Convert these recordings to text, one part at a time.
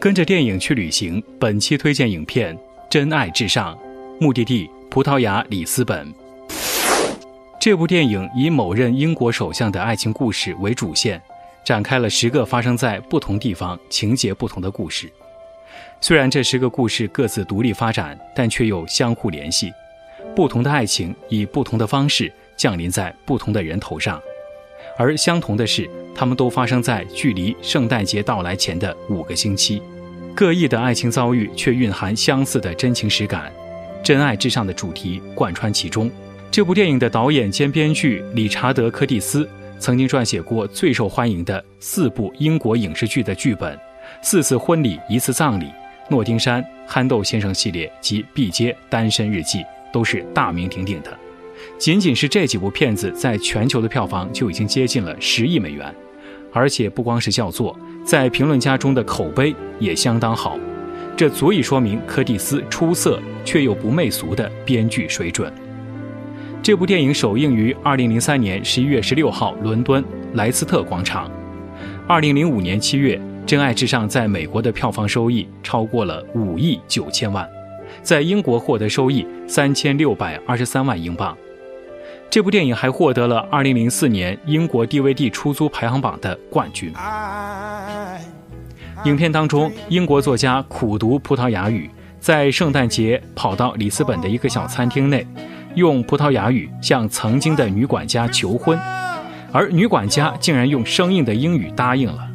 跟着电影去旅行，本期推荐影片《真爱至上》，目的地葡萄牙里斯本。这部电影以某任英国首相的爱情故事为主线。展开了十个发生在不同地方、情节不同的故事。虽然这十个故事各自独立发展，但却又相互联系。不同的爱情以不同的方式降临在不同的人头上，而相同的是，他们都发生在距离圣诞节到来前的五个星期。各异的爱情遭遇却蕴含相似的真情实感，真爱至上的主题贯穿其中。这部电影的导演兼编剧理查德·柯蒂斯。曾经撰写过最受欢迎的四部英国影视剧的剧本，《四次婚礼一次葬礼》、《诺丁山憨豆先生系列》及《毕街单身日记》都是大名鼎鼎的。仅仅是这几部片子，在全球的票房就已经接近了十亿美元，而且不光是叫座，在评论家中的口碑也相当好。这足以说明柯蒂斯出色却又不媚俗的编剧水准。这部电影首映于二零零三年十一月十六号伦敦莱斯特广场。二零零五年七月，《真爱至上》在美国的票房收益超过了五亿九千万，在英国获得收益三千六百二十三万英镑。这部电影还获得了2004年英国 DVD 出租排行榜的冠军。影片当中，英国作家苦读葡萄牙语，在圣诞节跑到里斯本的一个小餐厅内。用葡萄牙语向曾经的女管家求婚，而女管家竟然用生硬的英语答应了。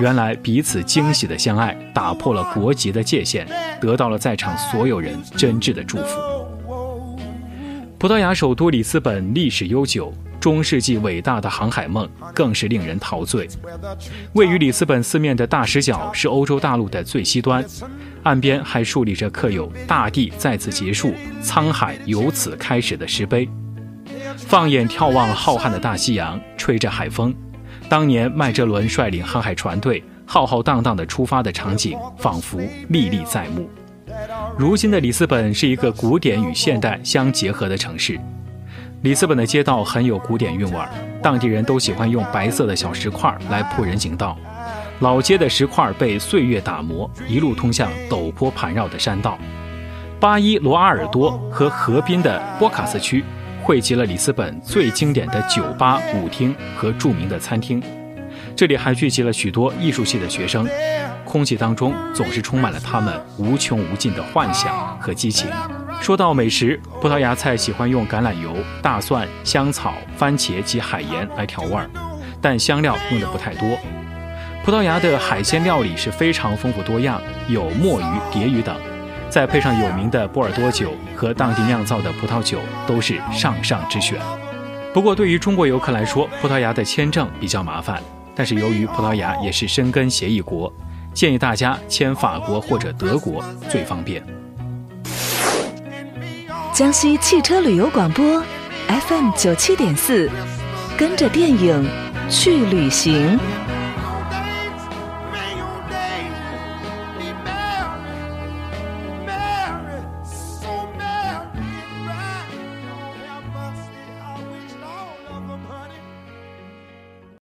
原来彼此惊喜的相爱，打破了国籍的界限，得到了在场所有人真挚的祝福。葡萄牙首都里斯本历史悠久，中世纪伟大的航海梦更是令人陶醉。位于里斯本四面的大石角是欧洲大陆的最西端。岸边还竖立着刻有“大地在此结束，沧海由此开始”的石碑。放眼眺望浩瀚的大西洋，吹着海风，当年麦哲伦率领航海船队浩浩荡荡地出发的场景，仿佛历历在目。如今的里斯本是一个古典与现代相结合的城市。里斯本的街道很有古典韵味儿，当地人都喜欢用白色的小石块来铺人行道。老街的石块被岁月打磨，一路通向陡坡盘绕的山道。巴伊罗阿尔多和河滨的波卡斯区汇集了里斯本最经典的酒吧、舞厅和著名的餐厅。这里还聚集了许多艺术系的学生，空气当中总是充满了他们无穷无尽的幻想和激情。说到美食，葡萄牙菜喜欢用橄榄油、大蒜、香草、番茄及海盐来调味儿，但香料用的不太多。葡萄牙的海鲜料理是非常丰富多样，有墨鱼、蝶鱼等，再配上有名的波尔多酒和当地酿造的葡萄酒，都是上上之选。不过，对于中国游客来说，葡萄牙的签证比较麻烦。但是，由于葡萄牙也是申根协议国，建议大家签法国或者德国最方便。江西汽车旅游广播，FM 九七点四，跟着电影去旅行。